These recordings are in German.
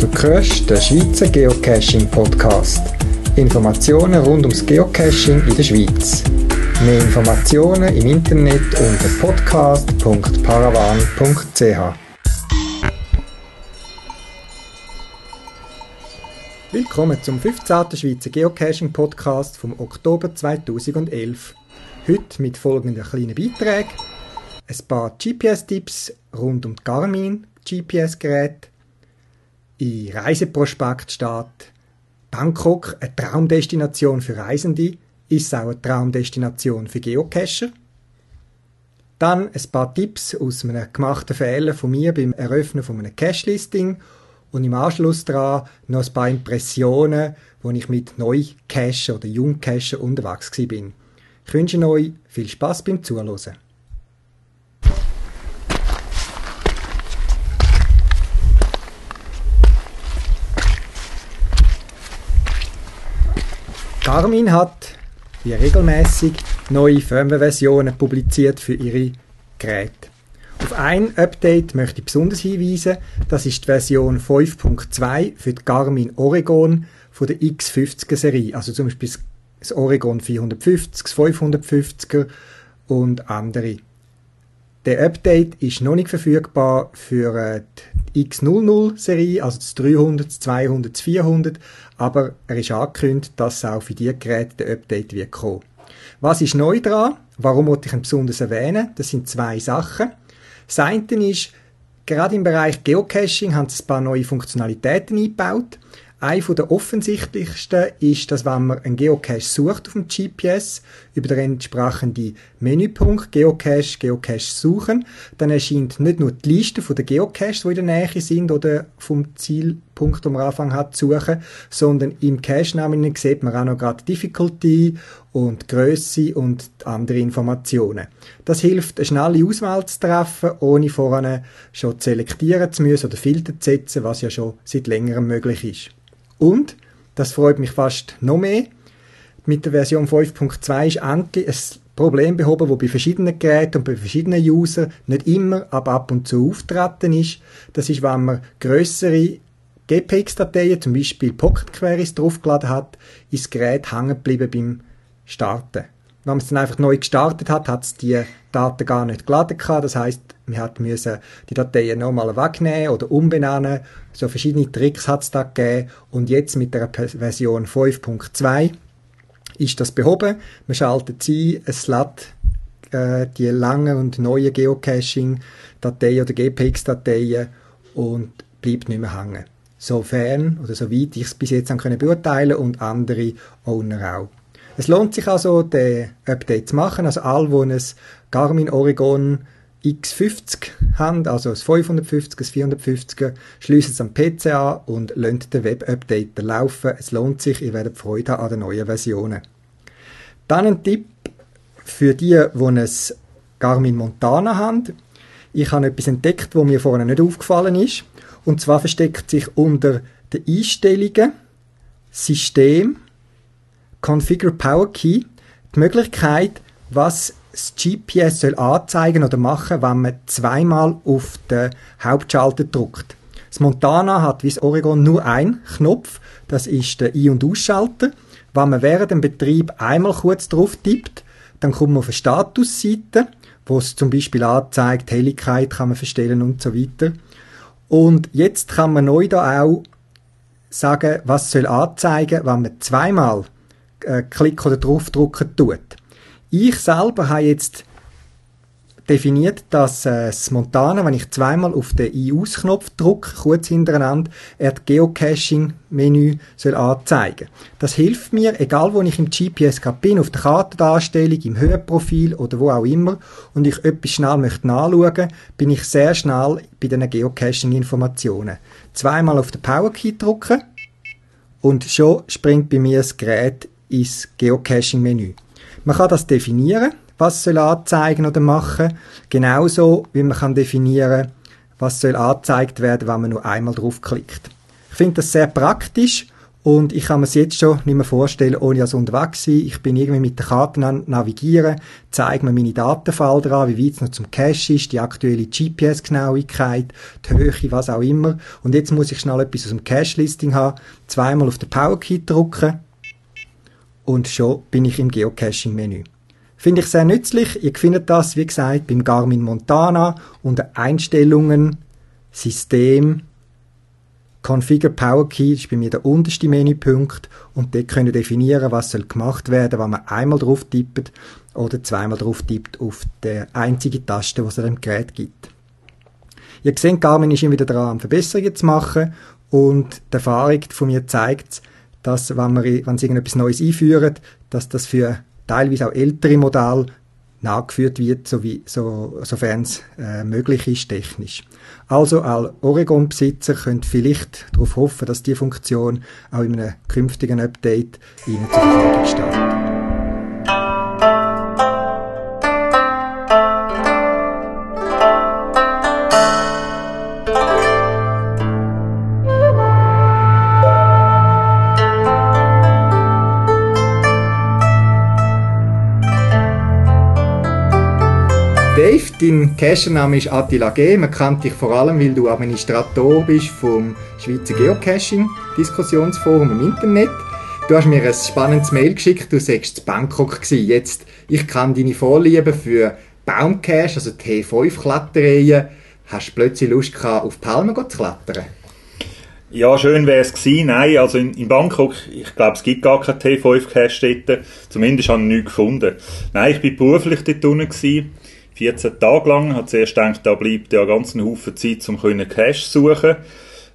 Du hörst den Schweizer Geocaching-Podcast. Informationen rund ums Geocaching in der Schweiz. Mehr Informationen im Internet unter podcast.paravan.ch. Willkommen zum 15. Schweizer Geocaching-Podcast vom Oktober 2011. Heute mit folgenden kleinen Beiträgen. Ein paar GPS-Tipps rund um die Garmin GPS-Geräte. In Reiseprospekt steht Bangkok eine Traumdestination für Reisende, ist auch eine Traumdestination für Geocacher. Dann ein paar Tipps aus einem gemachten Fehler von mir beim Eröffnen von einem Cache-Listing und im Anschluss daran noch ein paar Impressionen, wo ich mit Neucacher oder Jungcacher unterwegs bin. Ich wünsche euch viel Spaß beim Zuhören. Garmin hat wie regelmäßig neue Firmware-Versionen publiziert für ihre Geräte. Auf ein Update möchte ich besonders hinweisen. Das ist die Version 5.2 für die Garmin Oregon von der X50er Serie. Also zum Beispiel das Oregon 450, das 550er und andere. Der Update ist noch nicht verfügbar für äh, die X00-Serie, also das 300, das 200, das 400, aber er ist angekündigt, dass auch für diese Geräte der Update wird kommen. Was ist neu dran? Warum wollte ich ihn besonders erwähnen? Das sind zwei Sachen. Das eine ist, gerade im Bereich Geocaching haben sie ein paar neue Funktionalitäten eingebaut. Eine der offensichtlichsten ist, dass wenn man einen Geocache sucht auf dem GPS, über den entsprechenden Menüpunkt Geocache, Geocache suchen, dann erscheint nicht nur die Liste der Geocaches, die in der Nähe sind oder vom Zielpunkt, den man Anfang hat, zu suchen, sondern im Cache-Namen sieht man auch noch gerade Difficulty und Größe und andere Informationen. Das hilft, eine schnelle Auswahl zu treffen, ohne vorher schon selektieren zu müssen oder Filter zu setzen, was ja schon seit längerem möglich ist. Und, das freut mich fast noch mehr, mit der Version 5.2 ist endlich ein Problem behoben, das bei verschiedenen Geräten und bei verschiedenen Usern nicht immer, aber ab und zu auftreten ist. Das ist, wenn man größere GPX-Dateien, zum Beispiel Pocket Queries, draufgeladen hat, ist das Gerät hängen geblieben beim Starten. Wenn man es dann einfach neu gestartet hat, hat es die Daten gar nicht geladen gehabt. Das heißt, man hat müssen die Dateien nochmal wegnehmen oder umbenennen. So verschiedene Tricks hat es da gegeben. Und jetzt mit der Version 5.2 ist das behoben. Man schaltet sie, es lädt äh, die langen und neuen Geocaching-Dateien oder GPX-Dateien und bleibt nicht mehr hängen. Sofern oder soweit ich es bis jetzt können beurteilen und andere Owner auch. Es lohnt sich also, den Update zu machen. Also alle, die ein Garmin Oregon X50 haben, also das 550, das 450er, schliessen es am PC an und lassen den Web-Updater laufen. Es lohnt sich, ihr werdet Freude haben an den neuen Versionen. Dann ein Tipp für die, die ein Garmin Montana haben. Ich habe etwas entdeckt, wo mir vorher nicht aufgefallen ist. Und zwar versteckt sich unter den Einstellungen System Configure Power Key die Möglichkeit, was das GPS soll anzeigen oder machen, wenn man zweimal auf den Hauptschalter drückt. Das Montana hat wie das Oregon nur einen Knopf, das ist der Ein- und Ausschalter. Wenn man während dem Betrieb einmal kurz drauf tippt, dann kommt man auf eine Statusseite, wo es zum Beispiel anzeigt, Helligkeit kann man verstellen und so weiter. Und jetzt kann man neu da auch sagen, was soll anzeigen, wenn man zweimal äh, Klick oder draufdrücken tut. Ich selber habe jetzt definiert, dass äh, das Montana, wenn ich zweimal auf den I-Aus-Knopf drücke, kurz hintereinander, er das Geocaching-Menü soll anzeigen. Das hilft mir, egal wo ich im GPS bin, auf der Kartendarstellung, im Höhenprofil oder wo auch immer, und ich etwas schnell möchte nachschauen, bin ich sehr schnell bei den Geocaching-Informationen. Zweimal auf den Power-Key drücken und schon springt bei mir das Gerät ins Geocaching-Menü. Man kann das definieren, was soll anzeigen oder machen, genauso wie man kann definieren, was soll angezeigt werden, wenn man nur einmal draufklickt. Ich finde das sehr praktisch und ich kann mir es jetzt schon nicht mehr vorstellen, ohne als unterwegs sein. Ich bin irgendwie mit den Karten an navigieren, zeige mir meine Datenfelder an, wie weit es noch zum Cache ist, die aktuelle GPS-Genauigkeit, die Höhe, was auch immer. Und jetzt muss ich schnell etwas aus dem Cache-Listing haben, zweimal auf den Power-Key drücken und schon bin ich im Geocaching-Menü. Finde ich sehr nützlich. Ihr findet das, wie gesagt, beim Garmin Montana unter Einstellungen, System, Configure Power Key ist bei mir der unterste Menüpunkt und dort können definieren, was soll gemacht werden, wenn man einmal drauf tippt oder zweimal drauf tippt auf die einzige Taste, die es dem Gerät gibt. Ihr seht, Garmin ist immer wieder dran, Verbesserungen zu machen und die Erfahrung von mir zeigt, dass wenn, man, wenn sie irgendetwas Neues einführen, dass das für teilweise auch ältere Modelle nachgeführt wird, so wie, so, sofern es äh, möglich ist technisch. Also alle Oregon-Besitzer können vielleicht darauf hoffen, dass die Funktion auch in einem künftigen Update Ihnen zur Verfügung steht. Dave, dein Cachername ist Attila G. Man kennt dich vor allem, weil du Administrator bist vom Schweizer Geocaching-Diskussionsforum im Internet. Du hast mir ein spannendes Mail geschickt, du sagst in Bangkok gewesen. Jetzt, ich kann deine Vorliebe für Baumcache, also T5-Klettereien. Hast du plötzlich Lust gehabt, auf Palmen zu klettern? Ja, schön wäre es gewesen. Nein, also in, in Bangkok, ich glaube, es gibt gar keine T5-Cache dort. Zumindest habe ich nichts gefunden. Nein, ich bin beruflich dort unten gewesen 14 Tage lang. Hat zuerst gedacht, da bleibt ja ganz ein Haufen Zeit, um Cash zu suchen.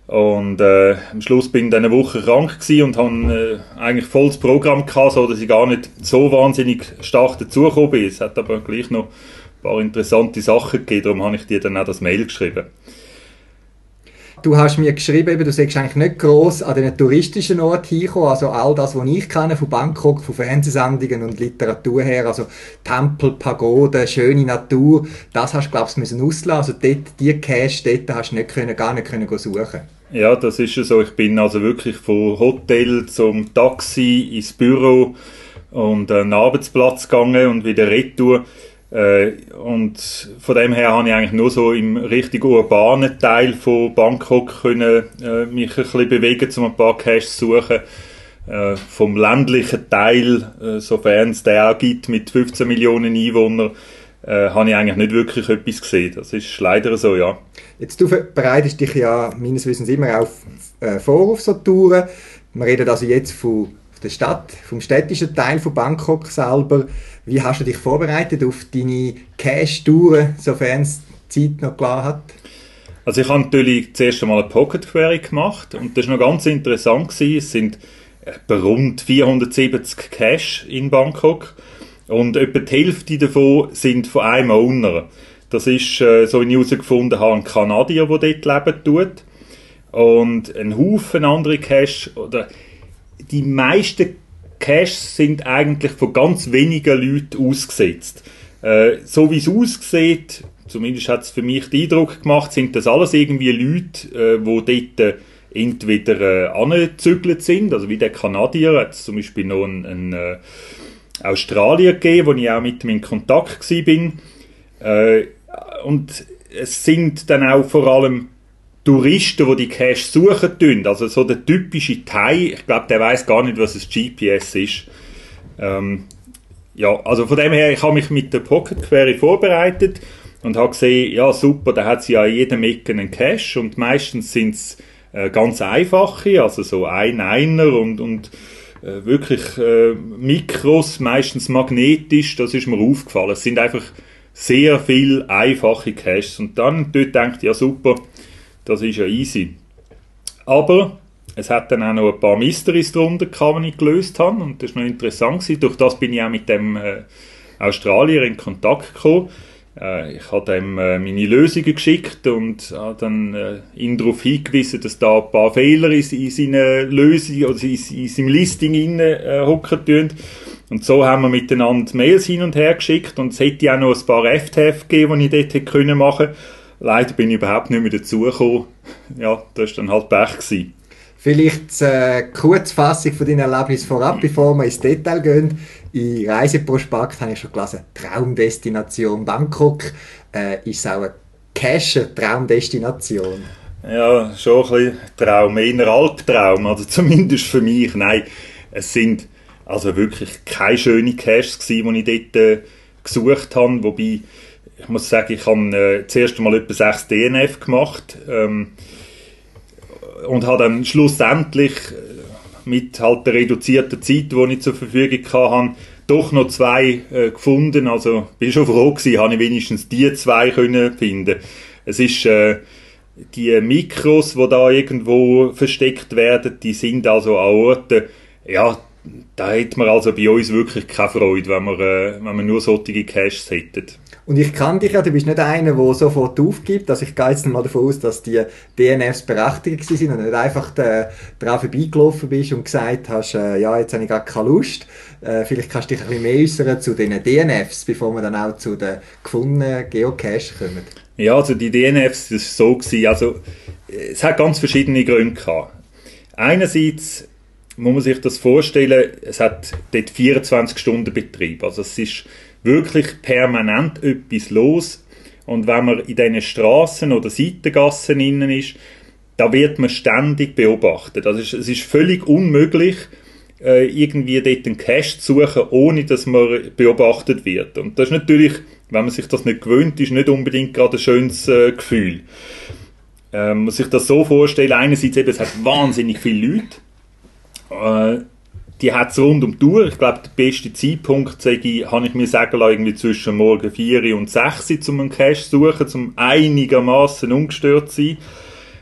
Und äh, am Schluss bin ich dann eine Woche krank und habe äh, eigentlich volles Programm gehabt, so ich gar nicht so wahnsinnig stark dazugekommen bin. Es hat aber gleich noch ein paar interessante Sachen gegeben, darum habe ich dir dann auch das Mail geschrieben. Du hast mir geschrieben, eben, du sagst eigentlich nicht gross an den touristischen Ort hinkommen, also all das, was ich kenne von Bangkok, von Fernsehsendungen und Literatur her, also Tempel, Pagoden, schöne Natur, das hast du, glaubst müssen auslassen. Also dort, die Cash dort hast du nicht können, gar nicht können suchen. Ja, das ist so. Ich bin also wirklich von Hotel zum Taxi ins Büro und einen Arbeitsplatz gegangen und wieder retour. Äh, und von dem her habe ich eigentlich nur so im richtig urbanen Teil von Bangkok können, äh, mich ein bisschen bewegen, um ein paar Caches zu suchen. Äh, vom ländlichen Teil, äh, sofern es den auch gibt, mit 15 Millionen Einwohnern, äh, habe ich eigentlich nicht wirklich etwas gesehen. Das ist leider so, ja. Jetzt, du bereitest dich ja meines Wissens immer auf, äh, vor auf so Touren. Wir reden also jetzt von der Stadt, vom städtischen Teil von Bangkok selber. Wie hast du dich vorbereitet auf deine Cash-Touren, sofern es Zeit noch klar hat? Also ich habe natürlich zuerst einmal eine Pocket Query gemacht und das war noch ganz interessant. Gewesen. Es sind etwa rund 470 Cash in Bangkok und etwa die Hälfte davon sind von einem Owner. Das ist, äh, so wie ich herausgefunden habe, ein Kanadier, der dort leben tut. Und ein Haufen andere Cash, oder die meisten Caches sind eigentlich von ganz wenigen Leuten ausgesetzt. Äh, so wie es aussieht, zumindest hat es für mich den Eindruck gemacht, sind das alles irgendwie Leute, äh, die dort äh, entweder äh, angezügelt sind, also wie der Kanadier, hat es zum Beispiel noch einen, einen äh, Australier gegeben, wo ich auch mit ihm in Kontakt war. Äh, und es sind dann auch vor allem Touristen, die die Cache suchen tun, also so der typische Thai, ich glaube, der weiß gar nicht, was ein GPS ist. Ähm, ja, also von dem her, ich habe mich mit der Pocket Query vorbereitet und habe gesehen, ja super, da hat sie ja jedem Ecke einen Cache und meistens sind es äh, ganz einfache, also so ein Einer und, und äh, wirklich äh, Mikros, meistens magnetisch, das ist mir aufgefallen. Es sind einfach sehr viele einfache Caches und dann dort denkt ja super, das ist ja easy. Aber es hat dann auch noch ein paar Mysteries drunter die ich gelöst habe. Und das war noch interessant. Gewesen. Durch das bin ich auch mit dem äh, Australier in Kontakt gekommen. Äh, ich habe ihm äh, meine Lösungen geschickt und habe dann äh, ihn darauf hingewiesen, dass da ein paar Fehler in, in seiner Lösung oder in, in seinem Listing äh, hocken tun. Und so haben wir miteinander Mails hin und her geschickt und es hätte auch noch ein paar FTF gegeben, die ich dort hätte können Leider bin ich überhaupt nicht mehr dazugekommen. Ja, das war dann halt Pech. Gewesen. Vielleicht eine äh, Kurzfassung von deinen Erlebnissen vorab, bevor wir ins Detail gehen. In Reiseprospekt habe ich schon gelesen, Traumdestination Bangkok. Äh, ist auch eine Cacher-Traumdestination? Ja, schon ein bisschen Traum, eher Albtraum, also zumindest für mich. Nein, es sind also wirklich keine schönen Caches gewesen, die ich dort äh, gesucht habe, wobei ich muss sagen, ich habe äh, zuerst einmal etwa 6 DNF gemacht ähm, und habe dann schlussendlich äh, mit halt der reduzierten Zeit, die ich zur Verfügung hatte, doch noch zwei äh, gefunden. Also bin schon froh gewesen, habe ich wenigstens die zwei können finden. Es ist äh, die Mikros, die da irgendwo versteckt werden, die sind also an Orten, ja, da hätte man also bei uns wirklich keine Freude, wenn wir, äh, wenn wir nur solche Caches hätten. Und ich kann dich ja, du bist nicht einer, der sofort aufgibt. Also ich gehe jetzt mal davon aus, dass die DNFs berechtigt sind und nicht einfach da, drauf vorbeigelaufen bist und gesagt hast, äh, ja, jetzt habe ich gar keine Lust. Äh, vielleicht kannst du dich ein bisschen mehr äußern zu den DNFs, bevor wir dann auch zu den gefundenen Geocaches kommen. Ja, also die DNFs, das war so, gewesen, also es hat ganz verschiedene Gründe gehabt. Einerseits muss man sich das vorstellen, es hat dort 24 Stunden Betrieb. Also es ist wirklich permanent etwas los. Und wenn man in diesen Straßen oder Seitengassen innen ist, da wird man ständig beobachtet. Also es ist völlig unmöglich, äh, irgendwie dort einen Cache zu suchen, ohne dass man beobachtet wird. Und das ist natürlich, wenn man sich das nicht gewöhnt ist, nicht unbedingt gerade ein schönes äh, Gefühl. Ähm, man muss sich das so vorstellen, einerseits eben, es hat wahnsinnig viele Leute, äh, die hat es rund um die Tour. Ich glaube, der beste Zeitpunkt, sage ich, habe ich mir sagen lassen, irgendwie zwischen morgen 4 und 6 um einen Cache zu suchen, um einigermaßen ungestört zu sein.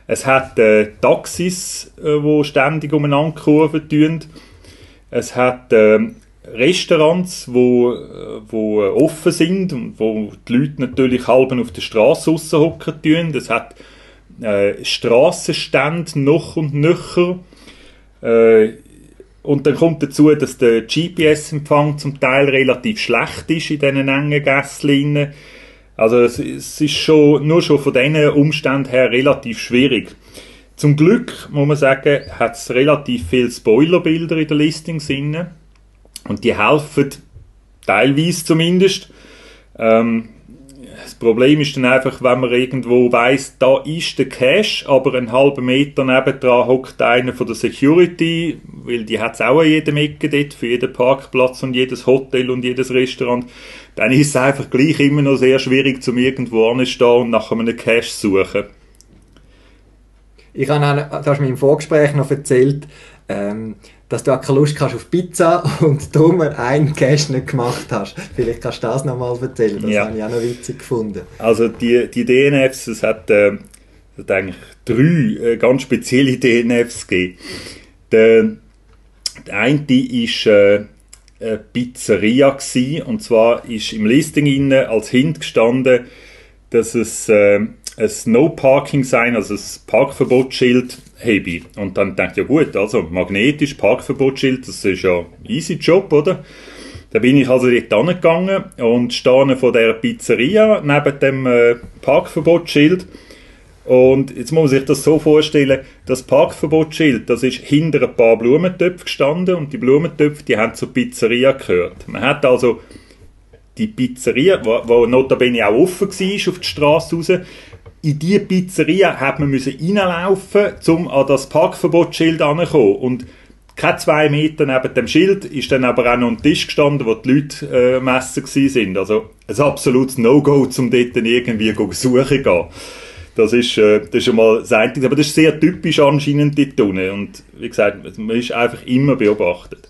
Es hat äh, Taxis, äh, die ständig umeinander kurven tun. Es hat äh, Restaurants, wo, äh, wo offen sind und wo die Leute natürlich halb auf der Straße hocken tun. Es hat äh, Strassenstände noch und nöcher. Äh, und dann kommt dazu, dass der GPS-Empfang zum Teil relativ schlecht ist in diesen engen Gässchen. Also es, es, ist schon, nur schon von diesen Umständen her relativ schwierig. Zum Glück, muss man sagen, hat es relativ viele Spoilerbilder in der Listings drin. Und die helfen, teilweise zumindest. Ähm, das Problem ist dann einfach, wenn man irgendwo weiß, da ist der Cache, aber einen halben Meter nebendran hockt einer von der Security, weil die hat es auch an jedem Ecke dort, für jeden Parkplatz und jedes Hotel und jedes Restaurant, dann ist es einfach gleich immer noch sehr schwierig, zum irgendwo anzustehen und nach einem Cache zu suchen. Ich habe, du hast mir im Vorgespräch noch erzählt, ähm, dass du auch keine Lust hast auf Pizza und darum einen Cash nicht gemacht hast. Vielleicht kannst du das nochmal erzählen, das ja. habe ich auch noch witzig gefunden. Also die, die DNFs, es hat, äh, es hat eigentlich drei äh, ganz spezielle DNFs gegeben. Der, der eine ist äh, eine Pizzeria gewesen, und zwar ist im Listing inne als Hint gestanden, dass es äh, ein No-Parking-Sign, also ein Parkverbotsschild habe. Und dann denke ich, ja gut, also magnetisch Parkverbotsschild, das ist ja easy Job, oder? Da bin ich also dort angegangen und stehe vor der Pizzeria neben dem äh, Parkverbotsschild. Und jetzt muss man sich das so vorstellen, das Parkverbotsschild, das ist hinter ein paar Blumentöpfen gestanden und die Blumentöpfe, die haben zur Pizzeria gehört. Man hat also die Pizzeria, wo, wo notabene auch offen war auf die Straße raus, in diese Pizzeria hat man müssen reinlaufen, um an das Parkverbotsschild anzukommen. Und keine zwei Meter neben dem Schild ist dann aber auch noch ein Tisch gestanden, wo die Leute äh, messen sind. Also ein absolutes No-Go, um dort irgendwie suchen gehen. Das ist, äh, das ist einmal das Einzige. Aber das ist sehr typisch anscheinend dort unten. Und wie gesagt, man ist einfach immer beobachtet.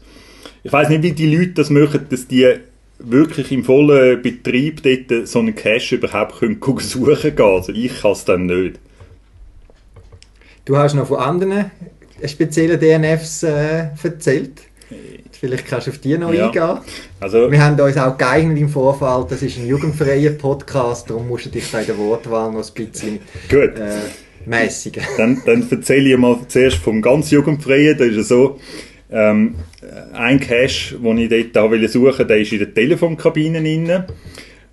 Ich weiß nicht, wie die Leute das machen, dass die wirklich im vollen Betrieb dort so einen Cache überhaupt können suchen gehen. Also ich kann es dann nicht. Du hast noch von anderen speziellen DNFs äh, erzählt. Vielleicht kannst du auf die noch ja. eingehen. Also, wir haben uns auch geeignet im Vorfall, das ist ein jugendfreier Podcast, darum musst du dich bei der Wortwahl noch ein bisschen Gut. Äh, mäßigen. Dann, dann erzähle ich mal zuerst vom ganz Jugendfreien. Da ist es so, ähm, ein Cache, den ich dort suchen wollte, der ist in der Telefonkabine drin.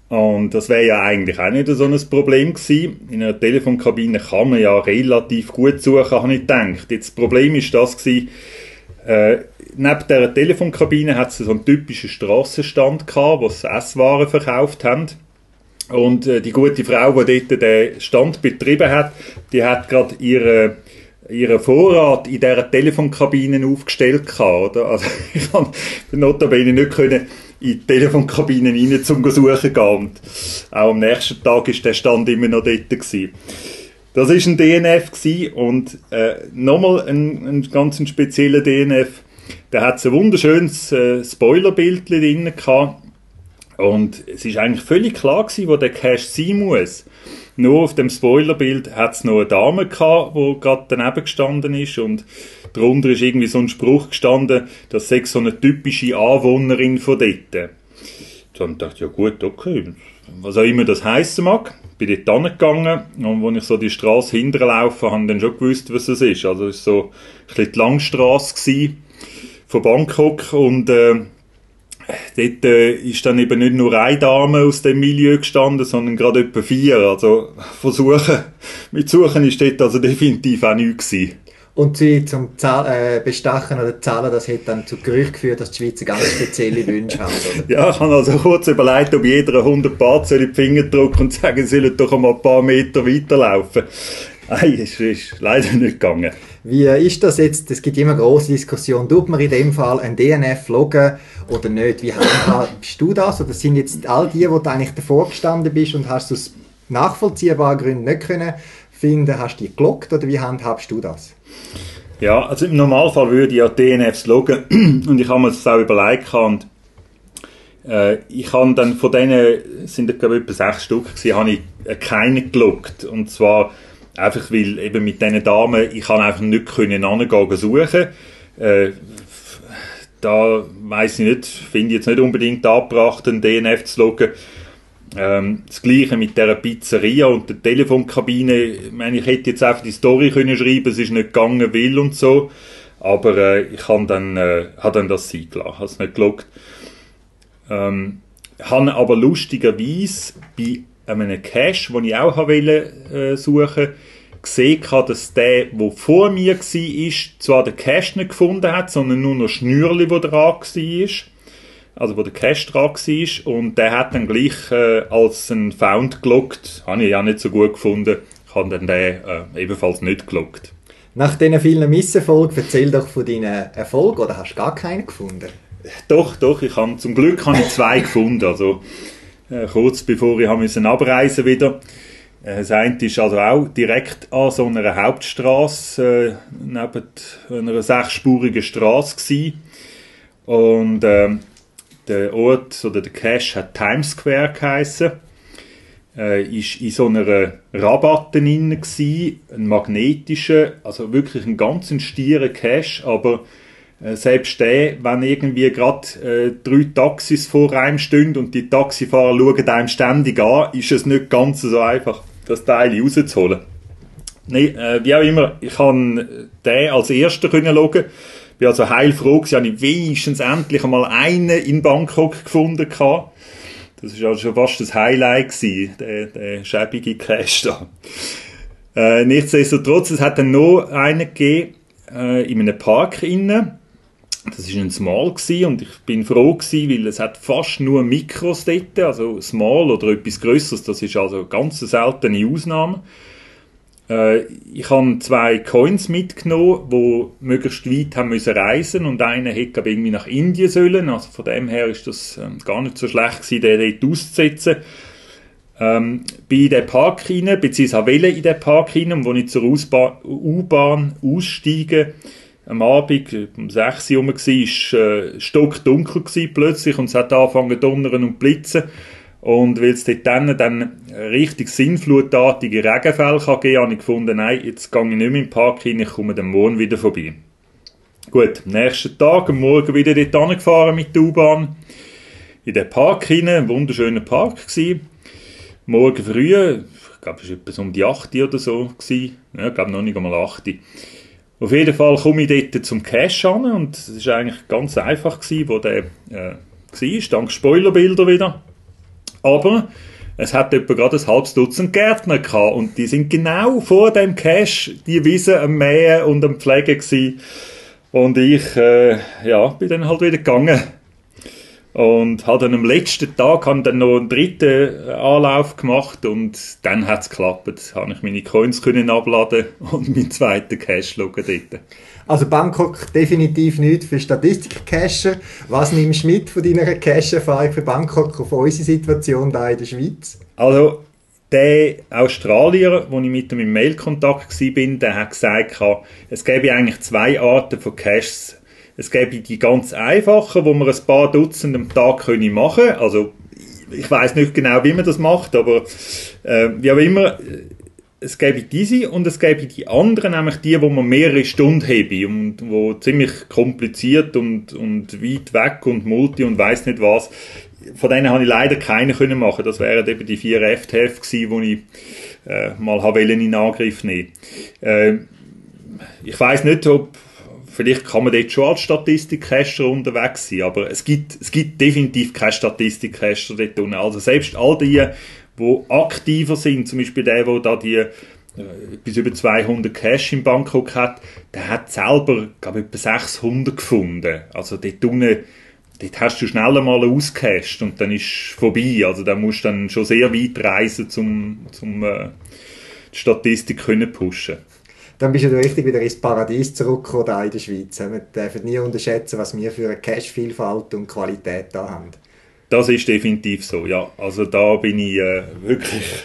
Und das wäre ja eigentlich auch nicht so ein Problem gewesen. In einer Telefonkabine kann man ja relativ gut suchen, habe ich gedacht. Jetzt, das Problem ist das gewesen, äh, neben der Telefonkabine hat es so einen typischen Strassenstand gehabt, wo sie Esswaren verkauft haben. Und äh, die gute Frau, die dort den Stand betrieben hat, die hat gerade ihre ihren Vorrat in dieser Telefonkabine aufgestellt gehabt, oder? Also ich konnte notabene nicht können in die Telefonkabinen rein zum suchen gehen. Und auch am nächsten Tag ist der Stand immer noch dort gewesen. Das ist ein DNF und äh, nochmal ein, ein ganz spezieller DNF. Da hat ein wunderschönes äh, Spoilerbild drin gehabt. Und es ist eigentlich völlig klar gewesen, wo der Cache sein muss. Nur auf dem Spoilerbild hat es noch eine Dame gehabt, die gerade daneben gestanden ist und darunter ist irgendwie so ein Spruch gestanden, das sei so eine typische Anwohnerin von dort. Dann dachte ich, ja gut, okay, was auch immer das heißen mag. Bin dort hingegangen und als ich so die Straße hinterlaufe, habe ich dann schon gewusst, was es ist. Also es war so ein bisschen die Langstrasse von Bangkok und äh, dort äh, ist dann eben nicht nur eine Dame aus dem Milieu gestanden, sondern gerade etwa vier. Also versuchen, mit Suchen ist dort also definitiv auch nichts gewesen. Und sie zum Zahl, äh, Bestachen oder Zahlen, das hat dann zu Gerücht geführt, dass die Schweizer ganz spezielle Wünsche haben. Oder? Ja, ich habe also kurz überlegt, ob jeder 100 Bar soll in die Finger drücken und sagen, sie sollen doch einmal ein paar Meter weiterlaufen. Nein, es ist leider nicht gegangen. Wie ist das jetzt? Es gibt immer große Diskussionen. Tut man in dem Fall ein DNF loggen oder nicht? Wie bist du das? Oder sind jetzt all die, wo du eigentlich davor gestanden bist und hast du aus nachvollziehbaren Gründen nicht können finden, hast du die gelockt oder wie handhabst du das? Ja, also im Normalfall würde ich ja DNFs loggen und ich habe mir das auch überlegt und äh, ich habe dann von denen, sind glaube ich etwa sechs Stück gewesen, habe ich keine geloggt und zwar einfach weil eben mit diesen Damen, ich kann einfach nicht können angehen suchen. Äh, da weiß ich nicht, finde ich jetzt nicht unbedingt angebracht, einen DNF zu loggen. Ähm, das gleiche mit der Pizzeria und der Telefonkabine. Ich meine, ich hätte jetzt einfach die Story können schreiben, es ist nicht gegangen, will und so. Aber äh, ich habe dann, äh, hab dann das sein gelassen, habe es nicht geloggt. Ähm, habe aber lustigerweise bei einem Cache, den ich auch wollte, äh, suchen gesehen, dass der, der vor mir war, zwar den Cache nicht gefunden hat, sondern nur noch Schnürli, wo dran war also wo der Cache dran war und der hat dann gleich äh, als ein Found gelockt. Habe ich ja nicht so gut gefunden. Ich habe dann den äh, ebenfalls nicht gelockt. Nach diesen vielen Misserfolgen, erzähl doch von deinen Erfolgen, oder hast du gar keinen gefunden? Doch, doch, ich habe, zum Glück habe ich zwei gefunden, also äh, kurz bevor ich habe abreisen wieder. Äh, das eine ist also auch direkt an so einer Hauptstraße, äh, neben einer sechsspurigen Straße gewesen. Und äh, der Ort oder der Cache hat Times Square geheißen. Äh, ist in so einer Rabatte drin ein magnetischer, also wirklich ein ganz stieren Cache, aber selbst der, wenn irgendwie gerade äh, drei Taxis vor einem stehen und die Taxifahrer schauen einem ständig an, ist es nicht ganz so einfach, das Teil rauszuholen. Nee, äh, wie auch immer, ich kann den als erster können schauen bin also heilfroh habe ich wenigstens endlich einmal einen in Bangkok gefunden gehabt. Das war also schon fast das Highlight gewesen, der, der schäbige Cash da. Äh, nichtsdestotrotz, es hat dann noch einen gegeben, äh, in einem Park innen. Das war ein Small gewesen, und ich bin froh gewesen, weil es hat fast nur Mikros dort, also Small oder etwas Größeres, das ist also eine ganz seltene Ausnahme. Äh, ich habe zwei Coins mitgenommen, die möglichst weit haben müssen reisen und einer hätte irgendwie nach Indien sollen. Also von dem her ist das ähm, gar nicht so schlecht gewesen, den dort auszusetzen. Ähm, bin in Park rein, beziehungsweise wollte in den Park rein, als ich zur U-Bahn aussteige, am Abend, um 6 Uhr war, es äh, stockdunkel plötzlich und es hat angefangen zu donnern und blitzen. Und weil es dort dann, dann richtig sinnflutartige Regenfälle kann geben habe ich gefunden, nein, jetzt gehe ich nicht mehr in den Park rein, ich komme dann morgen wieder vorbei. Gut, am nächsten Tag, am Morgen wieder dort gefahren mit der U-Bahn. In den Park rein, ein wunderschöner Park gewesen. Morgen früh, ich glaube, es war etwas um die 8 oder so. Gewesen. Ja, ich glaube noch nicht einmal 8 Auf jeden Fall komme ich dort zum Cache an und es war eigentlich ganz einfach, gewesen, wo der äh, war, dank Spoilerbilder wieder Aber es hat etwa gerade ein halbes Dutzend Gärtner gehabt und die sind genau vor dem Cache die Wiese am Mähen und am Pflegen gewesen. Und ich, äh, ja, bin dann halt wieder gegangen. Und habe dann am letzten Tag dann noch einen dritten Anlauf gemacht und dann hat es geklappt. Habe ich meine Coins können abladen und meinen zweiten Cache schauen dort. Also Bangkok definitiv nicht für Statistik-Cacher. Was nimmst du mit von deiner Cache-Erfahrung für Bangkok auf unsere Situation da in der Schweiz? Also der Australier, wo ich mit ihm im Mailkontakt war, der hat gesagt, es gäbe eigentlich zwei Arten von Caches. Es gäbe die ganz einfachen, wo man ein paar Dutzend am Tag können machen Also ich weiß nicht genau, wie man das macht, aber äh, wie auch immer, es gäbe diese und es gäbe die anderen, nämlich die, wo man mehrere Stunden habe und wo ziemlich kompliziert und, und weit weg und multi und weiß nicht was. Von denen habe ich leider keine können machen. Das wären eben die vier FTF gewesen, die ich äh, mal in Angriff nehmen. Äh, ich weiß nicht, ob vielleicht kann man dort schon als Statistikcaster unterwegs sein, aber es gibt, es gibt definitiv keine Statistikcaster dort unten. Also selbst all die, die aktiver sind, zum Beispiel der, der da die äh, bis über 200 Cash in Bangkok hat, der hat selber, glaube ich, etwa 600 gefunden. Also dort unten, dort hast du schnell einmal ausgecasht und dann ist vorbei. Also da musst du dann schon sehr weit reisen, um zum äh, die Statistik können pushen dann bist du richtig wieder ins Paradies zurückgekommen da in der Schweiz. Wir dürfen nie unterschätzen, was wir für eine Cash-Vielfalt und Qualität da haben. Das ist definitiv so, ja. Also da bin ich äh, wirklich,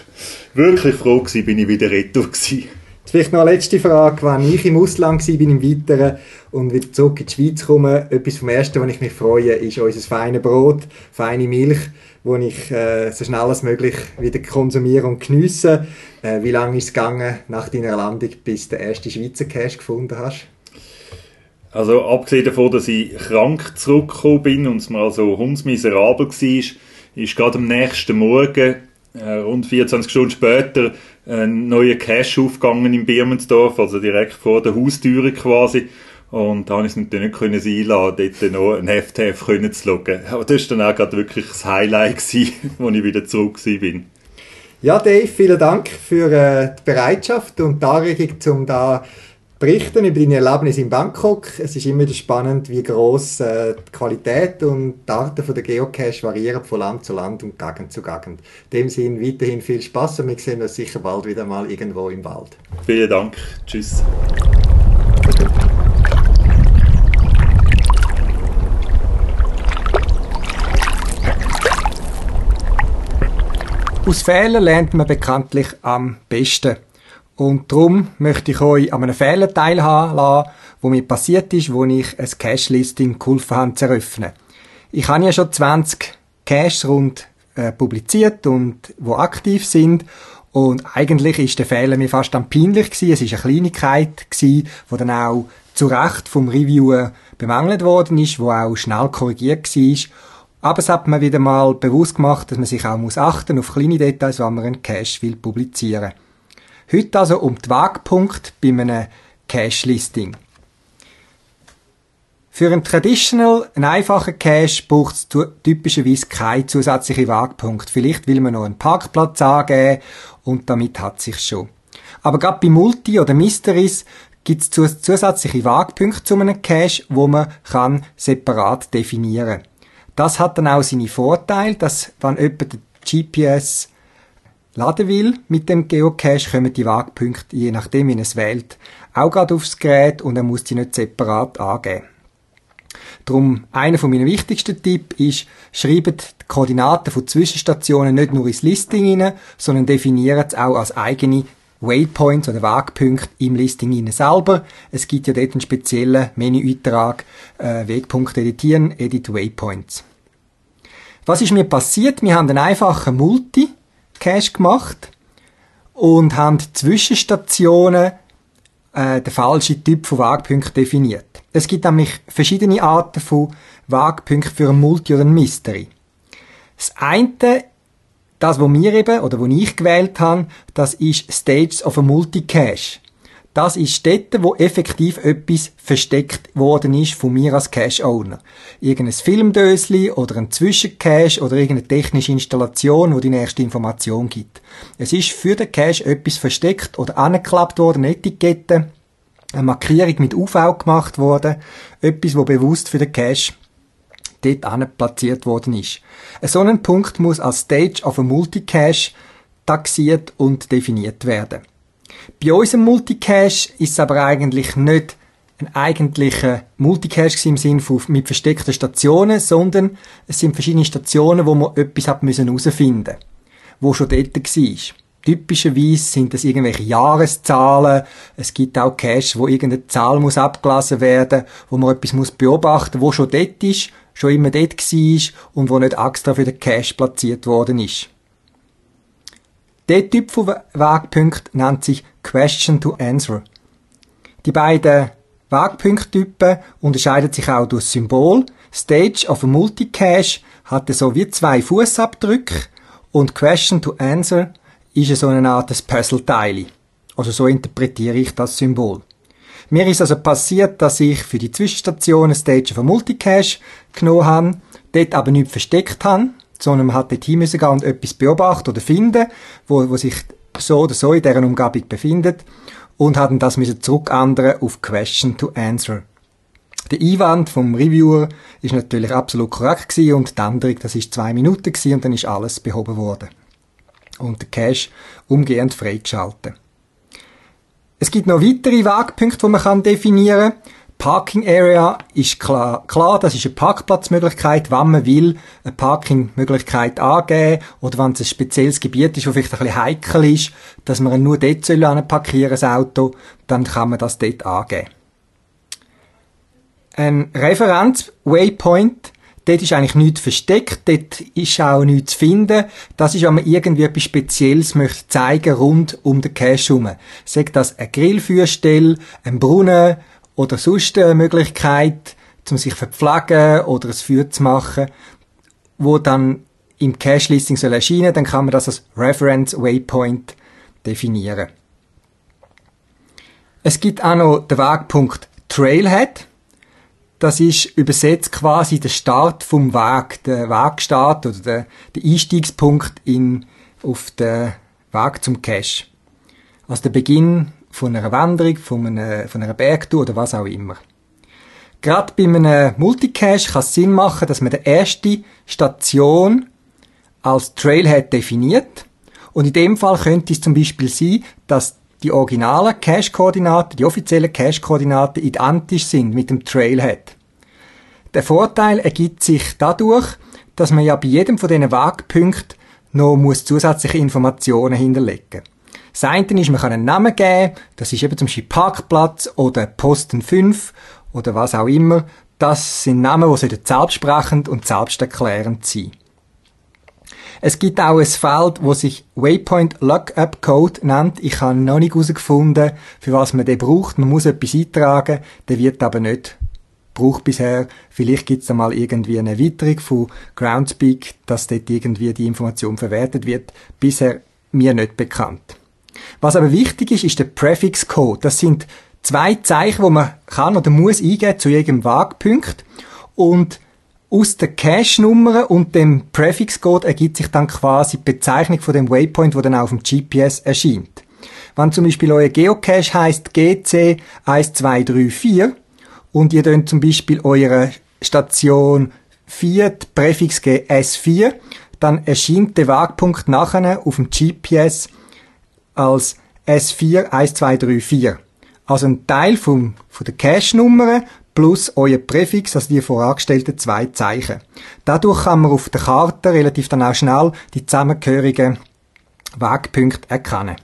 wirklich froh gewesen, bin ich wieder retour gewesen. Jetzt vielleicht noch eine letzte Frage. Wenn ich im Ausland war, bin im Weiteren und wieder zurück in die Schweiz komme, etwas vom Ersten, was ich mich freue, ist unser feines Brot, feine Milch, wo ich äh, so schnell als möglich wieder konsumiere und geniesse. Äh, wie lange ist es gegangen nach deiner Landung, bis du den ersten Schweizer Cash gefunden hast? Also abgesehen davon, dass ich krank zurückgekommen bin und es mal so hundsmiserabel war, ist gerade am nächsten Morgen, äh, rund 24 Stunden später, ein neuer Cash aufgegangen in Birmensdorf, also direkt vor der Haustüre quasi. Und da konnte ich es natürlich nicht können sein lassen, dort noch ein FTF können zu schauen. Aber das war dann auch gerade wirklich das Highlight, gewesen, als ich wieder zurück war. Ja, Dave, vielen Dank für äh, die Bereitschaft und die Anregung, um da berichten über deine Erlebnisse in Bangkok. Es ist immer wieder spannend, wie groß äh, die Qualität und die Arten der Geocache variieren von Land zu Land und Gegend zu Gegend. In dem Sinne weiterhin viel Spaß und wir sehen uns sicher bald wieder mal irgendwo im Wald. Vielen Dank. Tschüss. Aus Fehlern lernt man bekanntlich am besten. Und darum möchte ich euch an einem Fehler teilhaben lassen, wo mir passiert ist, wo ich ein Cache-Listing geholfen habe zu eröffnen. Ich habe ja schon 20 Caches rund äh, publiziert und wo aktiv sind und eigentlich ist der Fehler mir fast am peinlich gewesen. Es ist eine Kleinigkeit gewesen, wo dann auch zu Recht vom Reviewer bemängelt worden ist, wo auch schnell korrigiert war. Aber es hat mir wieder mal bewusst gemacht, dass man sich auch muss achten auf kleine Details, wenn man einen Cache will publizieren. Heute also um die Wagpunkt bei einem Cache-Listing. Für einen Traditional, einen einfachen Cache, braucht es typischerweise keinen zusätzlichen Wagpunkt. Vielleicht will man noch einen Parkplatz angeben und damit hat sich schon. Aber gerade bei Multi- oder Mysteries gibt es zusätzliche Wagpunkte zu einem Cache, wo man kann separat definieren Das hat dann auch seine Vorteile, dass wenn jemand den GPS laden will mit dem Geocache, kommen die Wagpunkte, je nachdem, wie er es wählt, auch gerade aufs Gerät und er muss die nicht separat angeben. Darum, einer von meinen wichtigsten Tipps ist, schreibt die Koordinaten von Zwischenstationen nicht nur ins Listing rein, sondern definiert es auch als eigene Waypoints oder Wagpunkte im Listing rein selber. Es gibt ja dort einen speziellen Menüeintrag, äh, Wegpunkte editieren, Edit Waypoints. Was ist mir passiert? Wir haben einen einfachen Multi, Cache gemacht und haben Zwischenstationen äh, den falschen Typ von Wagpunkt definiert. Es gibt nämlich verschiedene Arten von Wagpunkten für ein Multi oder ein Mystery. Das eine, das, was wir eben, oder wo ich gewählt habe, das ist Stages of a Multi-Cache. Das ist dort, wo effektiv etwas versteckt worden ist von mir als Cache-Owner. Irgendein Filmdösli oder ein Zwischencache oder irgendeine technische Installation, wo die nächste Information gibt. Es ist für den Cache etwas versteckt oder angeklappt worden, eine Etikette, eine Markierung mit UV gemacht worden, etwas, wo bewusst für den Cache dort platziert worden ist. Ein so ein Punkt muss als Stage of a Multicache taxiert und definiert werden. Bei unserem Multicache ist es aber eigentlich nicht ein eigentlicher Multicache im Sinne von mit versteckten Stationen, sondern es sind verschiedene Stationen, wo man etwas hat müssen herausfinden, wo schon dort war. Typischerweise sind das irgendwelche Jahreszahlen. Es gibt auch Caches, wo irgendeine Zahl muss abgelesen werden, wo man etwas muss beobachten, wo schon dort ist, schon immer dort war und wo nicht extra für den Cache platziert worden ist. Der Typ von Wegpunkt nennt sich Question to Answer. Die beiden Wegpunkttypen unterscheiden sich auch durch Symbol. Stage of a Multicache hat so wie zwei Fußabdrücke und Question to Answer ist so eine Art Puzzleteil. Also so interpretiere ich das Symbol. Mir ist also passiert, dass ich für die Zwischenstation eine Stage a Multicache genommen habe, dort aber nicht versteckt habe, sondern man hat dort hin und etwas beobachten oder finden, wo, wo sich so oder so in deren Umgebung befindet und haben das müssen zurückändern auf Question to Answer. Der Einwand vom Reviewer ist natürlich absolut korrekt gewesen und die Änderung, das ist zwei Minuten gewesen und dann ist alles behoben worden. Und der Cache umgehend freigeschaltet. Es gibt noch weitere Wegpunkte, die man definieren kann. Parking Area ist klar, klar, das ist eine Parkplatzmöglichkeit, wann man will, eine Parkingmöglichkeit angeben oder wenn es ein spezielles Gebiet ist, wo vielleicht ein bisschen heikel ist, dass man nur dort soll parkieren das Auto, dann kann man das dort angeben. Ein Referenz-Waypoint, dort ist eigentlich nichts versteckt, dort ist auch nichts zu finden. Das ist, wenn man irgendwie etwas Spezielles möchte zeigen rund um den Cache herum. Sagt das eine Grillfeuerstelle, ein Brunnen, oder sonst eine Möglichkeit, um sich verpflegen oder ein Feuer zu machen, wo dann im Cache-Listing soll erscheinen, dann kann man das als Reference Waypoint definieren. Es gibt auch noch den Wegpunkt Trailhead. Das ist übersetzt quasi der Start vom Weg, der Wegstart oder der, der Einstiegspunkt in, auf den Weg zum Cache. Also der Beginn von einer Wanderung, von einer, von einer Bergtour oder was auch immer. Gerade bei einem Multicache kann es Sinn machen, dass man die erste Station als Trailhead definiert. Und in dem Fall könnte es zum Beispiel sein, dass die originalen Cache-Koordinaten, die offiziellen Cache-Koordinaten identisch sind mit dem Trailhead. Der Vorteil ergibt sich dadurch, dass man ja bei jedem von diesen Wegpunkten noch muss zusätzliche Informationen hinterlegen muss. das eine ist, man kann einen Namen geben, das ist eben zum Beispiel Parkplatz oder Posten 5 oder was auch immer. Das sind Namen, die selbstsprechend und selbsterklärend sind. Es gibt auch ein Feld, wo sich Waypoint Lookup Code nennt. Ich habe noch nicht herausgefunden, für was man den braucht. Man muss etwas eintragen, der wird aber nicht gebraucht bisher. Vielleicht gibt es da mal irgendwie eine Erweiterung von Groundspeak, dass dort irgendwie die Information verwertet wird. Bisher mir nicht bekannt. Was aber wichtig ist, ist der Prefix Code. Das sind zwei Zeichen, wo man kann oder muss eingeben zu jedem Wagpunkt und aus der Cache-Nummer und dem Prefix-Code ergibt sich dann quasi die Bezeichnung von dem Waypoint, wo dann auf dem GPS erscheint. Wenn zum Beispiel euer Geocache heißt GC 1234 und ihr dann zum Beispiel eure Station 4 Präfix S4, dann erscheint der Wagpunkt nachher auf dem GPS als S4 1234. Also ein Teil vom, von der Cache-Nummer plus euer Präfix, also die vorangestellten zwei Zeichen. Dadurch kann man auf der Karte relativ dann auch schnell die zusammengehörigen Wegpunkte erkennen.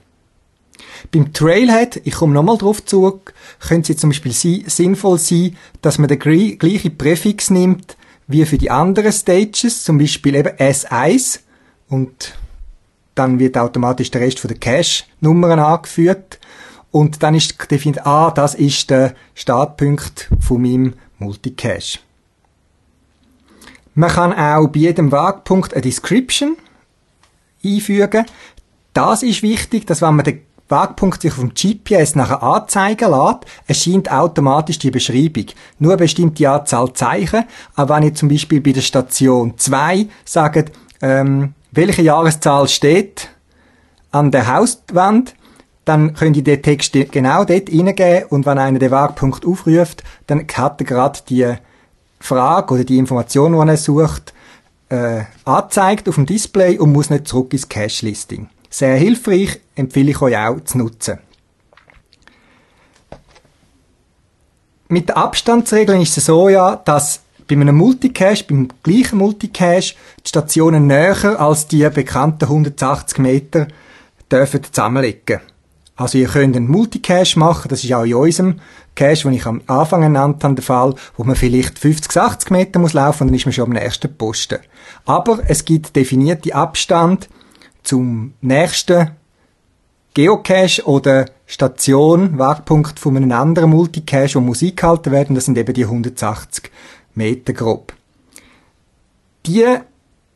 Beim Trailhead, ich komme nochmal drauf zurück, könnte es zum Beispiel sinnvoll sein, dass man den gleichen Präfix nimmt wie für die anderen Stages, zum Beispiel eben S1 und dann wird automatisch der Rest von der Cache-Nummern angeführt und dann ist definiert, ah, das ist der Startpunkt von meinem Multicache. Man kann auch bei jedem Wagpunkt eine Description einfügen. Das ist wichtig, dass wenn man den Wagpunkt sich dem GPS nachher anzeigen lässt, erscheint automatisch die Beschreibung. Nur eine bestimmte Anzahl Zeichen. Aber wenn ich zum Beispiel bei der Station 2 sage, ähm, welche Jahreszahl steht an der Hauswand, dann könnt ihr den Text genau dort eingeben und wenn einer den Wagpunkt aufruft, dann hat er gerade die Frage oder die Information, die er sucht, äh, angezeigt auf dem Display und muss nicht zurück ins Cache-Listing. Sehr hilfreich, empfehle ich euch auch zu nutzen. Mit den Abstandsregeln ist es so ja, dass bei einem Multicache, beim gleichen Multicache, die Stationen näher als die bekannten 180 Meter dürfen zusammenlegen. Also ihr könnt einen Multicache machen, das ist auch in unserem Cache, den ich am Anfang genannt habe, der Fall, wo man vielleicht 50, 80 Meter muss laufen und dann ist man schon am nächsten Posten. Aber es gibt definierte Abstand zum nächsten Geocache oder Station, Wegpunkt von einem anderen Multicache, wo Musik gehalten werden, das sind eben die 180 Meter grob. Die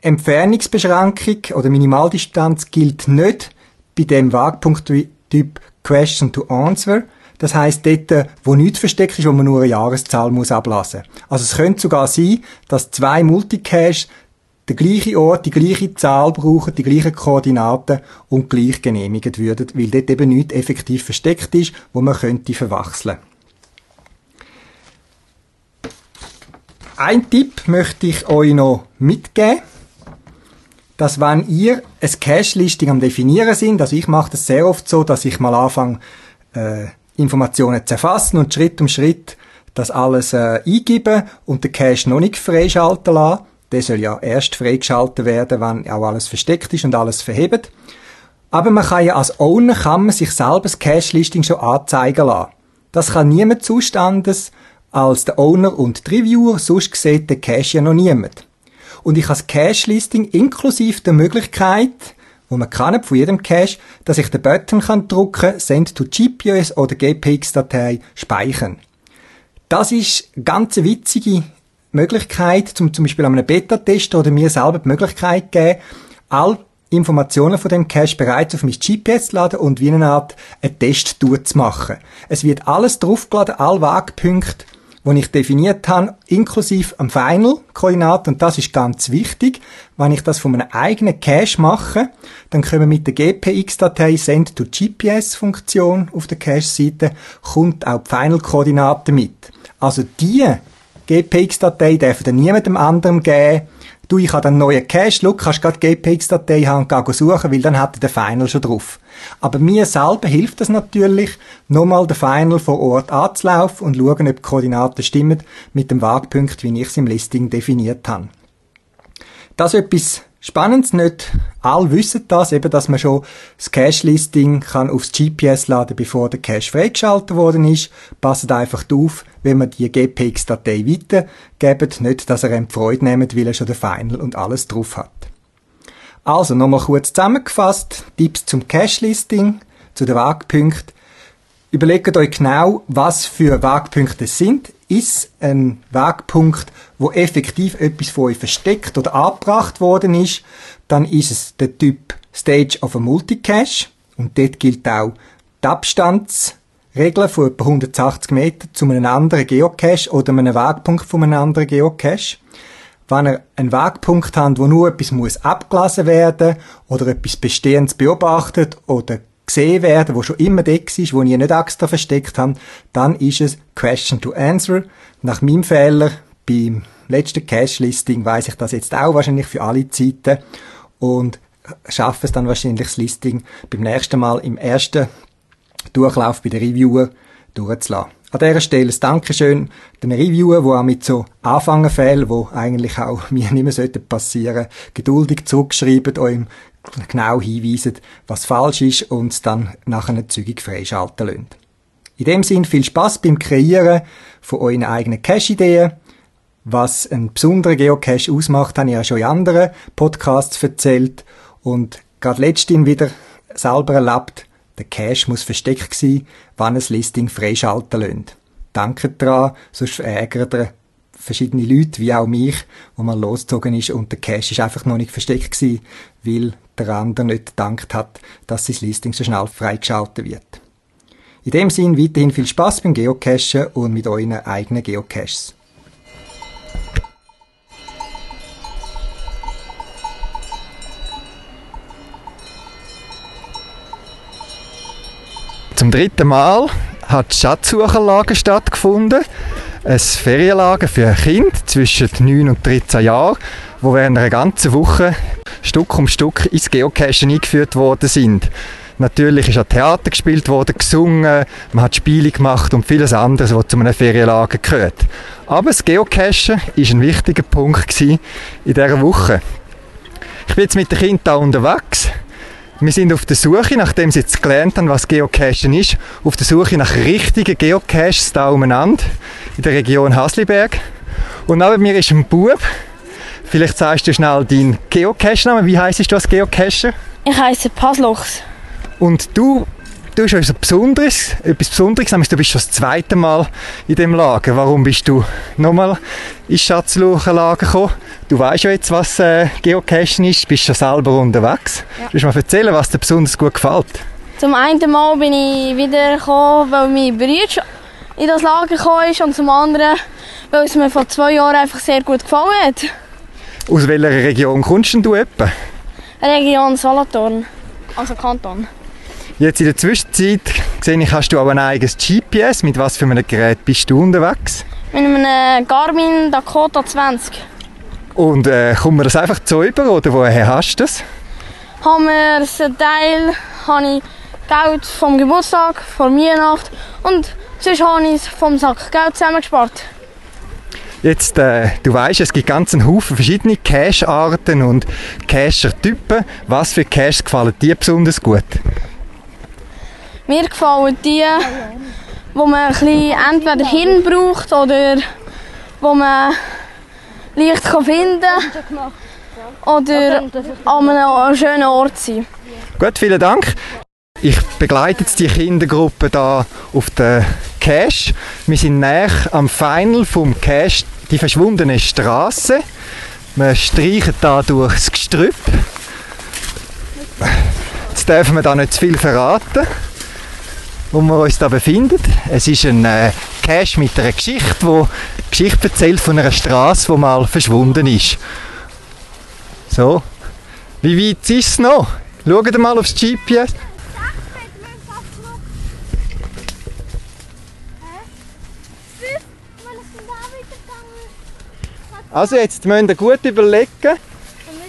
Entfernungsbeschränkung oder Minimaldistanz gilt nicht bei dem Wagpunkt-Typ Question to Answer. Das heißt dort, wo nichts versteckt ist, wo man nur eine Jahreszahl muss ablassen. Also es könnte sogar sein, dass zwei Multicaches den gleichen Ort, die gleiche Zahl brauchen, die gleichen Koordinaten und gleich genehmigt würden, weil dort eben nichts effektiv versteckt ist, wo man könnte verwechseln. Ein Tipp möchte ich euch noch mitgeben, dass wenn ihr ein Cache-Listing am definieren sind, also ich mache das sehr oft so, dass ich mal anfange, äh, Informationen zu erfassen und Schritt um Schritt das alles äh, eingeben und den Cache noch nicht freischalten lassen, der soll ja erst freigeschaltet werden, wenn auch alles versteckt ist und alles verhebt. Aber man kann ja als Owner kann man sich selber das Cache-Listing schon anzeigen lassen. Das kann niemand zustandes als der Owner und die Reviewer, sonst sieht der Cache ja noch niemand. Und ich habe das Cache-Listing inklusive der Möglichkeit, wo man kann von jedem Cache, dass ich den Button kann drücken, Send to GPS oder GPX-Datei speichern. Das ist eine ganz witzige Möglichkeit, zum, zum Beispiel an einem Beta-Test oder mir selber die Möglichkeit geben, all Informationen von dem Cache bereits auf mein GPS zu laden und wie eine Art einen Test zu machen. Es wird alles draufgeladen, all Wagpunkte, die ich definiert habe, inklusive am Final-Koordinat, und das ist ganz wichtig. Wenn ich das von einem eigenen Cache mache, dann können mit der GPX-Datei Send to GPS-Funktion auf der Cache-Seite, kommt auch die Final-Koordinate mit. Also die GPX-Datei darf dann niemandem anderem geben. Du, ich habe dann neuen Cache, schau, kannst gerade GPX-Datei haben und gehen suchen, weil dann hat er den Final schon drauf. Aber mir selber hilft es natürlich, nochmal den Final vor Ort anzulaufen und schauen, ob die Koordinaten stimmen mit dem Wagpunkt, wie ich es im Listing definiert habe. Das ist etwas Spannend, nicht alle wissen das, eben, dass man schon das Cache-Listing kann aufs GPS laden, bevor der Cache freigeschaltet worden ist. Passt einfach auf, wenn man die GPX-Datei weitergebt, nicht, dass er ihm Freude nimmt, weil er schon den Final und alles drauf hat. Also, nochmal kurz zusammengefasst, Tipps zum Cache-Listing, zu den Wagpunkten. Überlegt euch genau, was für Wagpunkte es sind ist ein Wegpunkt, wo effektiv etwas von euch versteckt oder abgebracht worden ist, dann ist es der Typ Stage of a Multicache und dort gilt auch die Abstandsregel von etwa 180 Meter zu einem anderen Geocache oder einem Wegpunkt von einem anderen Geocache. Wenn ihr einen Wegpunkt habt, wo nur etwas muss abgelassen werden oder etwas Bestehendes beobachtet oder gesehen werden, wo schon immer da ist, wo ihr nicht extra versteckt habt, dann ist es Question to Answer. Nach meinem Fehler beim letzten Cache-Listing weiß ich das jetzt auch wahrscheinlich für alle Zeiten und schaffe es dann wahrscheinlich das Listing beim nächsten Mal im ersten Durchlauf bei den Reviewer durchzulassen. An dieser Stelle ein Dankeschön den Reviewer, die auch mit so Anfangenfällen, die eigentlich auch mir nicht mehr passieren sollten, geduldig zurückschreiben, eurem genau hinweisen, was falsch ist und dann nach einer zügig freischalten lassen. In dem Sinn viel Spaß beim Kreieren von euren eigenen Cache-Ideen. Was einen besonderen Geocache ausmacht, habe ich ja schon in anderen Podcasts erzählt und gerade letztens wieder selber erlebt, der Cache muss versteckt sein, wann ein Listing freischalten lässt. Danke daran, sonst verärgert er verschiedene Leute, wie auch mich, wo man losgezogen ist und der Cache ist einfach noch nicht versteckt gewesen, weil der andere nicht gedankt hat, dass sein Listing so schnell freigeschaltet wird. In dem Sinn weiterhin viel Spaß beim Geocachen und mit euren eigenen Geocaches. Zum dritten Mal hat die Schatzsucherlage stattgefunden. Ein Ferienlager für Kinder zwischen 9 und 13 Jahren, wo während einer ganzen Woche Stück um Stück ins Geocachen eingeführt worden sind. Natürlich ist auch Theater gespielt worden, gesungen, man hat Spiele gemacht und vieles anderes, was zu einem Ferienlager gehört. Aber das Geocachen ist ein wichtiger Punkt in dieser Woche. Ich bin jetzt mit den Kindern da unterwegs. Wir sind auf der Suche, nachdem sie jetzt gelernt haben, was Geocachen ist, auf der Suche nach richtigen Geocaches da umeinander in der Region Hasliberg. Und neben mir ist ein Bub. Vielleicht sagst du schnell deinen Geocache-Namen. Wie heisst du als Geocacher? Ich heiße Paslochs. Und du tust etwas Besonderes, etwas Besonderes, nämlich du bist schon das zweite Mal in dem Lager. Warum bist du nochmal ins Schatzluchenlager gekommen? Du weißt ja jetzt, was äh, Geocachen ist, bist schon selber unterwegs. Ja. Willst du mal erzählen, was dir besonders gut gefällt? Zum einen Mal bin ich wieder gekommen, weil mein Bruder in das Lager gekommen ist und zum anderen, weil es mir vor zwei Jahren einfach sehr gut gefallen hat. Aus welcher Region kommst du etwa? Region Solothurn, also Kanton. Jetzt in der Zwischenzeit sehe ich, hast du aber ein eigenes GPS. Mit was für einem Gerät bist du unterwegs? Mit einem Garmin Dakota 20. Und äh, kommt mir das einfach zu über oder woher hast du das? Haben wir einen Teil habe ich Geld vom Geburtstag, von Weihnacht und sonst habe ich es vom Sack Geld zusammengespart. Jetzt, äh, du weißt, es gibt ganz einen Haufen verschiedene Cache-Arten und Cacher-Typen. Was für Caches gefallen dir besonders gut? Mir gefallen die, wo man ein bisschen entweder Hirn braucht oder wo man leicht kann finden kann oder an einem schönen Ort sein. Gut, vielen Dank. Ich begleite jetzt die Kindergruppe da auf der Cache. Wir sind näher am Final vom Cache die verschwundene Straße. Wir streichen da durchs Gestrüpp. Jetzt dürfen wir da nicht zu viel verraten wo wir uns da befinden. Es ist ein äh, Cache mit einer Geschichte, wo Geschichte erzählt von einer Straße, die mal verschwunden ist. So, wie weit ist es noch? Schaut mal aufs GPS. Also jetzt müsst ihr gut überlegen,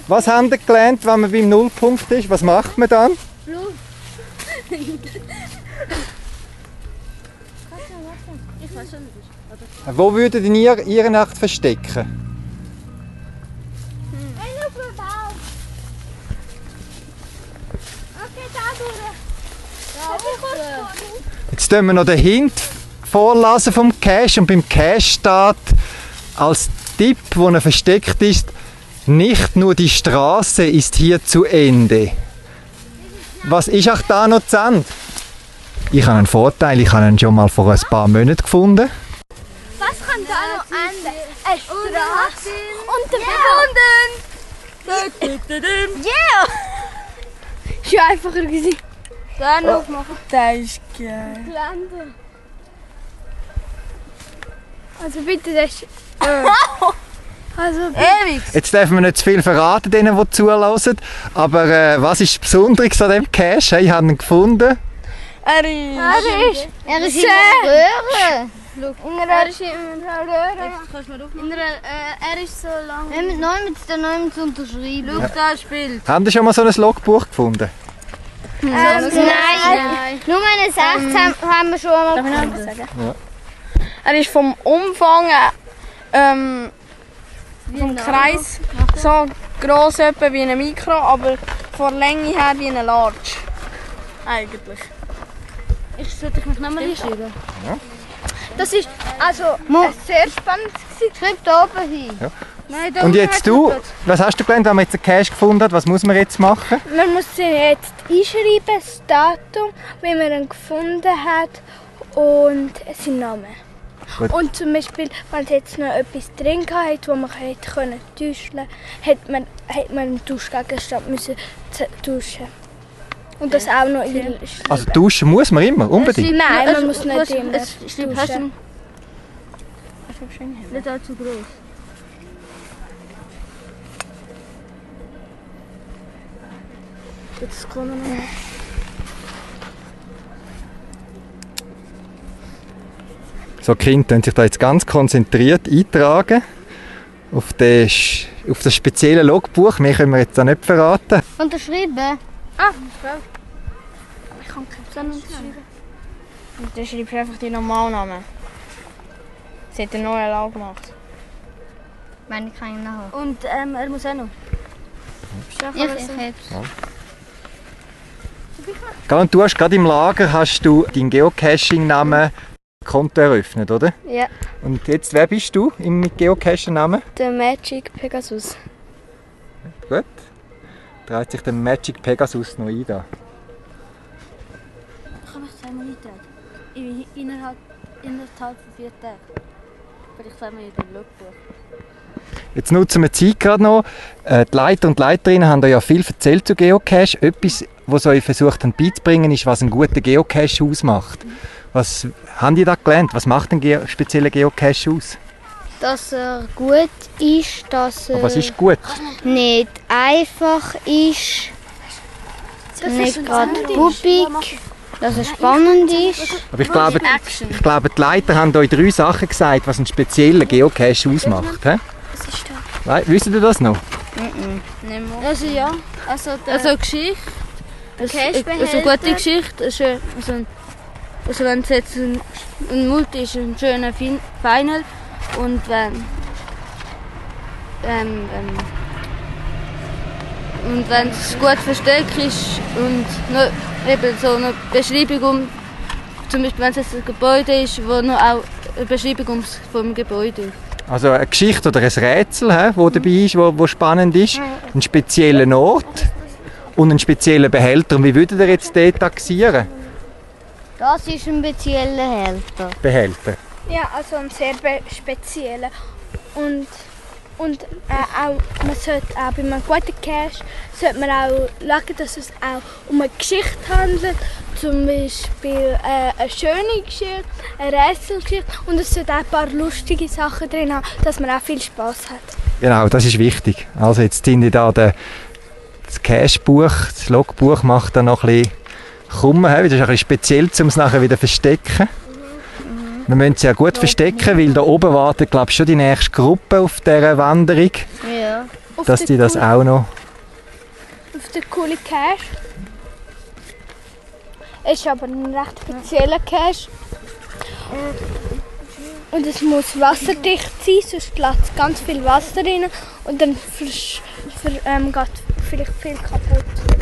was haben ihr gelernt, wenn man beim Nullpunkt ist? Was macht man dann? Wo würdet ihr Ihre Nacht verstecken? Jetzt tun wir noch den Hint vorlesen vom Cache und beim Cache steht als Tipp, wo er versteckt ist, nicht nur die Straße ist hier zu Ende. Was ist auch da noch zu Ende? Ich habe einen Vorteil, ich habe ihn schon mal vor ein paar Monaten gefunden. Was kann da noch enden? Eine Straße und der Verbunden. Yeah! Ist ja einfacher gewesen. Den aufmachen. Der ist geil. Also bitte, das ist... Also Ewig. Jetzt dürfen wir nicht zu viel verraten, denen, die zulassen. Aber äh, was ist das Besondere an diesem Cache? Ich habe ihn gefunden. Er ist... Er ist... Er ist in der Röhre. In einer, er ist in einer Röhre. In einer, äh, er ist so lang. Wir müssen neu mit der neuen zu unterschreiben. Schau, da spielt. Haben Sie schon mal so ein Logbuch gefunden? Ähm, nein. Nur eine 6 haben, haben wir schon mal gefunden. sagen? Er ist vom Umfang ähm, vom Kreis so gross etwa wie ein Mikro, aber von Länge her wie ein Large. Eigentlich. Ich sollte mich nochmal einschreiben. Das ist also Mo- sehr spannend. gewesen. Schreib da oben hin. Nein, da Und jetzt du, was hast du gelernt, wenn man jetzt einen Cache gefunden hat? Was muss man jetzt machen? Man muss sie jetzt einschreiben, das Datum, wie man ihn gefunden hat und sein Name. Gut. Und zum Beispiel, wenn es jetzt noch etwas drin hat, wo man hätte können täuschen, hätte man, hätte man einen Duschgegenstand müssen tauschen. Und das auch noch in Also duschen muss man immer, unbedingt. Nein, man muss nicht es, immer es stimmt, hast du duschen. nicht allzu groß. Jetzt kommen wir noch. So Kinder können sich da jetzt ganz konzentriert eintragen auf das, auf das spezielle Logbuch. Mehr können wir jetzt da nicht verraten. Unterschreiben? Ah, Ich kann keinen unterschreiben. Dann schreibst du einfach deinen Normalnamen. Sie hat eine neue Lage gemacht. Meine kann ich nachher. Und ähm, er muss auch noch. Ich, ich hab's. Gell, Und du hast gerade im Lager hast du deinen Geocaching-Namen Konto eröffnet, oder? Ja. Und jetzt, wer bist du im Geocaching-Namen? Der Magic Pegasus. Gut. Dreht sich der Magic Pegasus noch ein da. Kann ich zweimal eintragen? Innerhalb, innerhalb von vier Tagen. Vielleicht zweimal in dem Logbuch. Jetzt nutzen wir die Zeit gerade noch. Äh, Die Leiter und Leiterinnen haben euch ja viel erzählt zu Geocache. Etwas, was sie euch versucht haben beizubringen, ist, was einen guten Geocache ausmacht. Was haben die da gelernt? Was macht ein spezieller Geocache aus? dass er gut ist, dass Aber was er ist gut? nicht einfach ist, nicht gerade puppig, dass er spannend ist. Aber ich glaube, ich glaube, die Leiter haben euch drei Sachen gesagt, was einen speziellen Geocache ausmacht. Hä? Wei- Wisst ihr das noch? Also ja, also der Also eine Geschichte. Es- Also eine gute Geschichte. Also, ein- also wenn es jetzt ein, ein Multi ist, ein schöner fin Final. Und wenn... Ähm, ähm, und wenn es gut versteckt ist und noch, eben so eine Beschreibung um, zum Beispiel wenn es jetzt ein Gebäude ist, wo noch auch eine Beschreibung ums, vom Gebäude. Also eine Geschichte oder ein Rätsel, wo dabei ist, wo, wo spannend ist. Einen speziellen Ort und einen speziellen Behälter. Und wie würdet ihr jetzt den taxieren? Das ist ein spezieller Helfer. Behälter. Ja, also ein sehr spezieller. Und, und äh, auch, man sollte auch bei einem guten Cache sollte man auch schauen, dass es auch um eine Geschichte handelt. Zum Beispiel äh, eine schöne Geschichte, eine Rätselgeschichte und es sollte auch ein paar lustige Sachen drin haben, dass man auch viel Spaß hat. Genau, das ist wichtig. Also jetzt sind ich da der, das Cache-Buch, das Logbuch macht dann noch ein bisschen krumm. hä? Das ist ein bisschen speziell, um es nachher wieder zu verstecken. Wir müssen es ja gut verstecken, weil da oben wartet, glaube ich, schon die nächste Gruppe auf dieser Wanderung, Ja. Auf dass die das auch noch... Auf der coole Cache. Es ist aber ein recht spezieller Cache. Und es muss wasserdicht sein, sonst lässt ganz viel Wasser rein und dann versch- ver, ähm, geht vielleicht viel kaputt.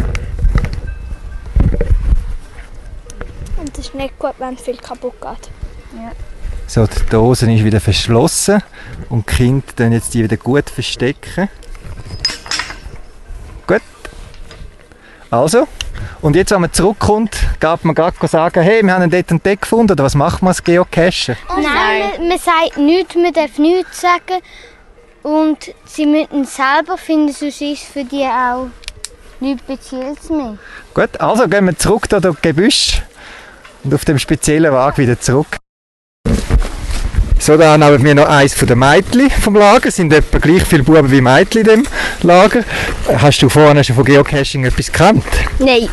Und es ist nicht gut, wenn viel kaputt geht. So, die Dose ist wieder verschlossen und die Kinder dann jetzt die wieder gut verstecken. Gut. Also, und jetzt, wenn man zurückkommt, geht man gerade sagen, hey, wir haben einen dort und dort gefunden, oder was macht man als Geocacher? Nein, man, man sagt nichts, man darf nichts sagen. Und sie müssen es selber finden, sonst ist es für die auch nichts Spezielles mehr. Gut, also gehen wir zurück da durch Gebüsch auf dem speziellen Wagen wieder zurück. So, da haben wir noch eins von den Mädchen vom Lager. Es sind etwa gleich viele Buben wie Mädchen in dem Lager. Hast du vorhin schon von Geocaching etwas gekannt? Nein.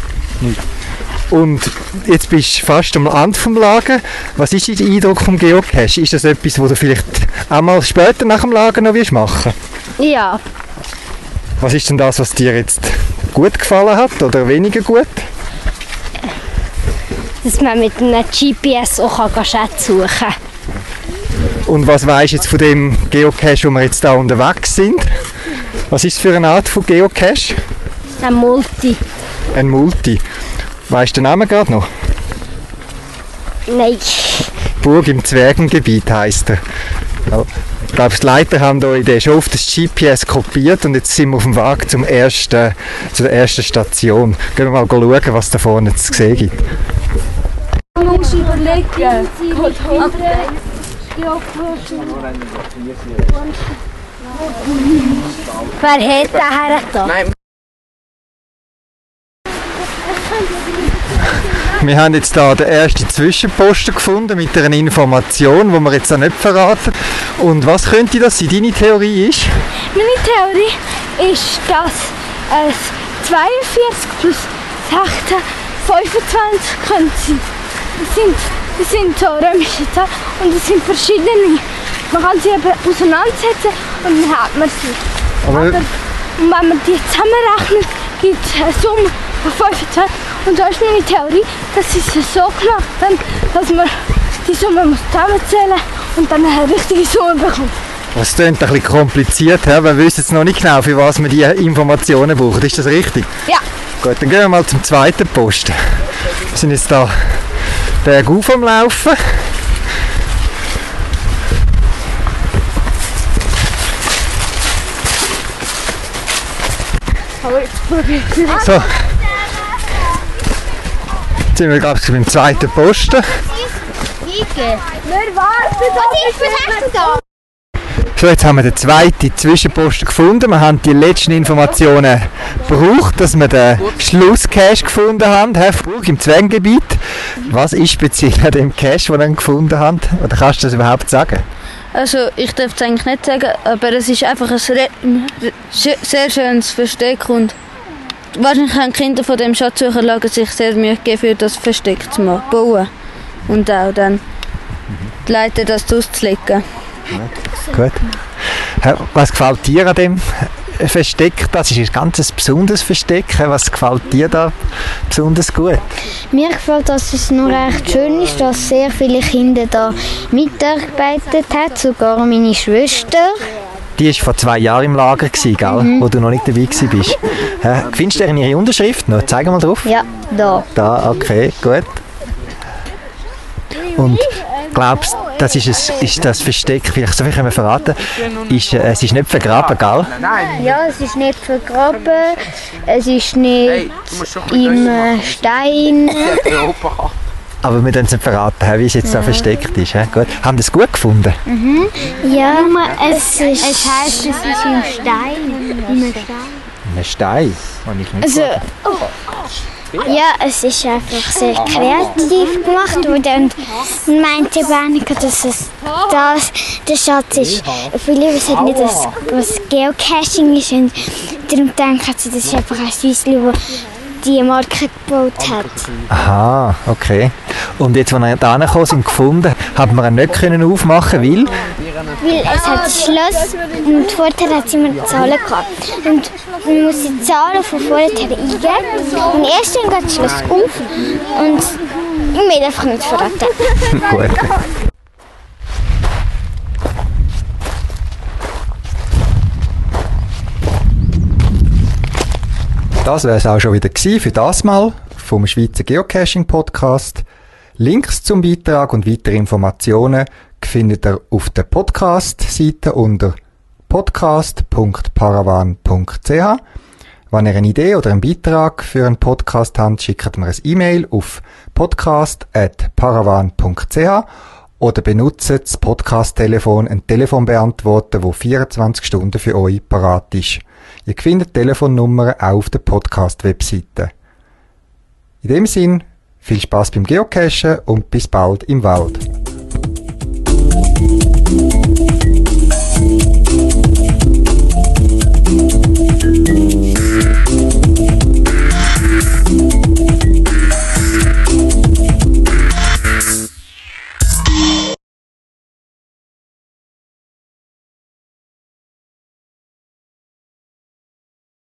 Und jetzt bist du fast am Ende vom Lager. Was ist dein Eindruck vom Geocache? Ist das etwas, was du vielleicht auch mal später nach dem Lager noch willst machen Ja. Was ist denn das, was dir jetzt gut gefallen hat oder weniger gut? Dass man mit einem GPS auch Schätze suchen kann. Und was weisst du jetzt von dem Geocache, wo wir jetzt da unterwegs sind? Was ist es für eine Art von Geocache? Ein Multi. Ein Multi. Weißt du den Namen gerade noch? Nein. Burg im Zwergengebiet heisst er. Ja. Ich glaube, die Leiter haben euch den schon auf das GPS kopiert und jetzt sind wir auf dem Weg zum ersten, zu der ersten Station. Gehen wir mal schauen, was da vorne zu sehen gibt. Man muss überlegen. Wer hat den hergetan? Wir haben jetzt da den ersten Zwischenposten gefunden mit einer Information, die wir jetzt auch nicht verraten. Und was könnte das sein? Deine Theorie ist? Meine Theorie ist, dass es 42 plus 16 25 können sein. Das sind, das sind so römische Zahlen und es sind verschiedene. Man kann sie eben auseinandersetzen und dann hat man sie. Aber Aber, und wenn man die zusammenrechnet, gibt es eine Summe von 25. Und da ist meine Theorie, dass sie es so gemacht haben, dass man die Summe muss zusammenzählen und dann eine richtige Summe bekommt. das klingt ein bisschen kompliziert, hä? wir wissen jetzt noch nicht genau, für was wir die Informationen brauchen. Ist das richtig? Ja. Gut, dann gehen wir mal zum zweiten Posten. Wir sind jetzt da bergauf am Laufen. Ich. So. Jetzt sind wir gerade beim zweiten Posten. Wir warten ist das da? So, jetzt haben wir den zweiten Zwischenposten gefunden. Wir haben die letzten Informationen gebraucht, dass wir den Schlusscache gefunden haben, Herr Furg, im Zwängebiet. Was ist speziell an dem Cache, den wir gefunden haben? Oder kannst du das überhaupt sagen? Also ich darf es eigentlich nicht sagen, aber es ist einfach ein sehr schönes Versteck und wahrscheinlich haben Kinder von dem Schatzsucherlager sich sehr Mühe gegeben, für das Versteck zu bauen und auch dann die Leiter das auszulegen. Gut. Was gefällt dir an dem Versteck? Das ist ein ganz besonderes Versteck. Was gefällt dir da besonders gut? Mir gefällt, dass es nur recht schön ist, dass sehr viele Kinder da mitgearbeitet haben, sogar meine Schwester. Die war vor zwei Jahren im Lager, gewesen, gell? wo du noch nicht dabei warst. Findest du ihre Unterschrift noch? Zeig mal drauf. Ja, da. Da, okay, gut. Und glaubst das ist, es, ist das Versteck, vielleicht so viel können wir verraten, ist, äh, es ist nicht vergraben, gell? Ja, es ist nicht vergraben, es ist nicht im äh, Stein. Aber wir dürfen es nicht verraten, wie es jetzt da versteckt ist. Hä? Gut. Haben Sie es gut gefunden? Ja, es, ist, es heisst, es ist im Stein. Im Stein. Ein Stein? Habe ich nicht Also, ja, es ist einfach sehr kreativ gemacht worden. Und meinte Berniger, dass es das der Schatz ist. Viele wissen nicht, dass, was Geocaching ist. Und darum denken sie, das ist einfach ein Süßli, das die Marke gebaut hat. Aha, okay. Und jetzt, als wir da gekommen sind, gefunden, haben wir ihn nicht können aufmachen weil Weil es hat Schloss und vorher hat es immer Zahlen gehabt. Und man muss die Zahlen von vorher eingeben. Und erst dann geht das Schloss auf und ich will einfach nicht verraten. Gut. Das wäre es auch schon wieder gewesen für das Mal vom Schweizer Geocaching Podcast. Links zum Beitrag und weitere Informationen findet ihr auf der Podcast-Seite unter podcast.paravan.ch. Wenn ihr eine Idee oder einen Beitrag für einen Podcast habt, schickt mir ein E-Mail auf podcast.paravan.ch oder benutzt das Podcast-Telefon, ein Telefonbeantworter, wo 24 Stunden für euch parat ist. Ihr findet Telefonnummern auch auf der Podcast-Webseite. In dem Sinn, viel Spaß beim Geocachen und bis bald im Wald. Thank you.